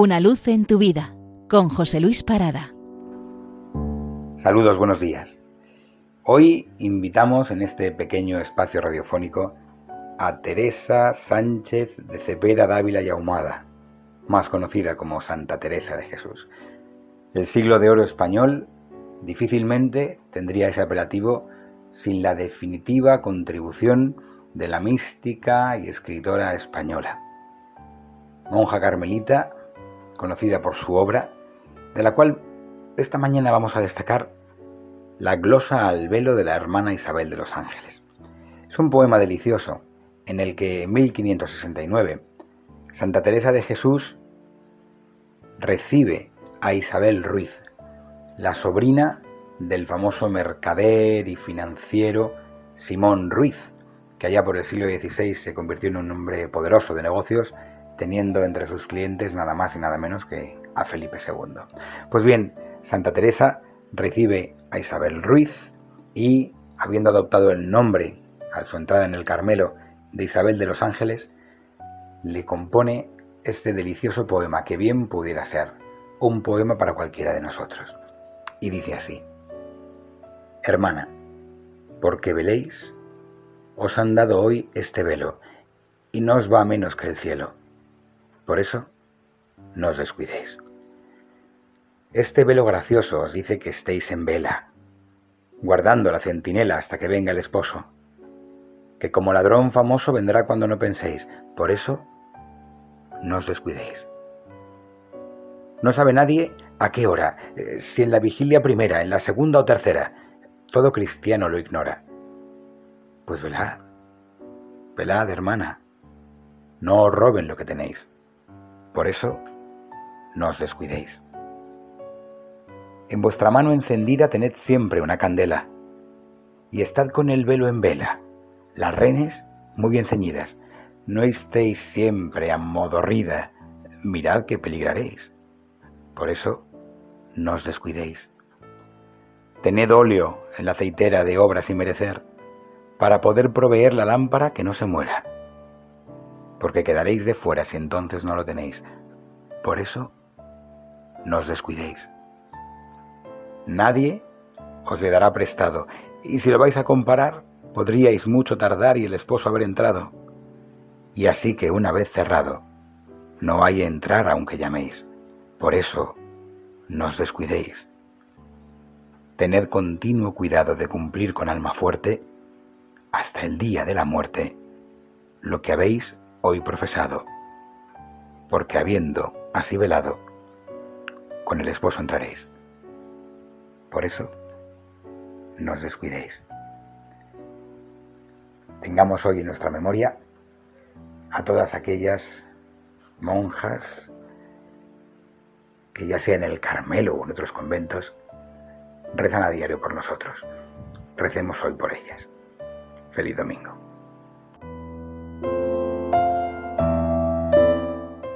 Una luz en tu vida con José Luis Parada. Saludos, buenos días. Hoy invitamos en este pequeño espacio radiofónico a Teresa Sánchez de Cepeda Dávila y Ahumada, más conocida como Santa Teresa de Jesús. El siglo de oro español difícilmente tendría ese apelativo sin la definitiva contribución de la mística y escritora española. Monja carmelita, conocida por su obra, de la cual esta mañana vamos a destacar la glosa al velo de la hermana Isabel de los Ángeles. Es un poema delicioso en el que en 1569 Santa Teresa de Jesús recibe a Isabel Ruiz, la sobrina del famoso mercader y financiero Simón Ruiz, que allá por el siglo XVI se convirtió en un hombre poderoso de negocios teniendo entre sus clientes nada más y nada menos que a Felipe II. Pues bien, Santa Teresa recibe a Isabel Ruiz y, habiendo adoptado el nombre a su entrada en el Carmelo de Isabel de los Ángeles, le compone este delicioso poema que bien pudiera ser un poema para cualquiera de nosotros. Y dice así, Hermana, porque veléis, os han dado hoy este velo, y no os va menos que el cielo por eso, no os descuidéis. Este velo gracioso os dice que estéis en vela, guardando la centinela hasta que venga el esposo, que como ladrón famoso vendrá cuando no penséis. Por eso, no os descuidéis. No sabe nadie a qué hora, eh, si en la vigilia primera, en la segunda o tercera. Todo cristiano lo ignora. Pues velad, velad, hermana. No os roben lo que tenéis. Por eso, no os descuidéis. En vuestra mano encendida tened siempre una candela, y estad con el velo en vela, las renes muy bien ceñidas. No estéis siempre a modo rida, mirad que peligraréis. Por eso, no os descuidéis. Tened óleo en la aceitera de obras y merecer, para poder proveer la lámpara que no se muera porque quedaréis de fuera si entonces no lo tenéis. Por eso, no os descuidéis. Nadie os le dará prestado, y si lo vais a comparar, podríais mucho tardar y el esposo haber entrado. Y así que una vez cerrado, no hay entrar aunque llaméis. Por eso, no os descuidéis. Tened continuo cuidado de cumplir con alma fuerte, hasta el día de la muerte, lo que habéis hoy profesado, porque habiendo así velado, con el esposo entraréis. Por eso, no os descuidéis. Tengamos hoy en nuestra memoria a todas aquellas monjas que ya sea en el Carmelo o en otros conventos, rezan a diario por nosotros. Recemos hoy por ellas. Feliz domingo.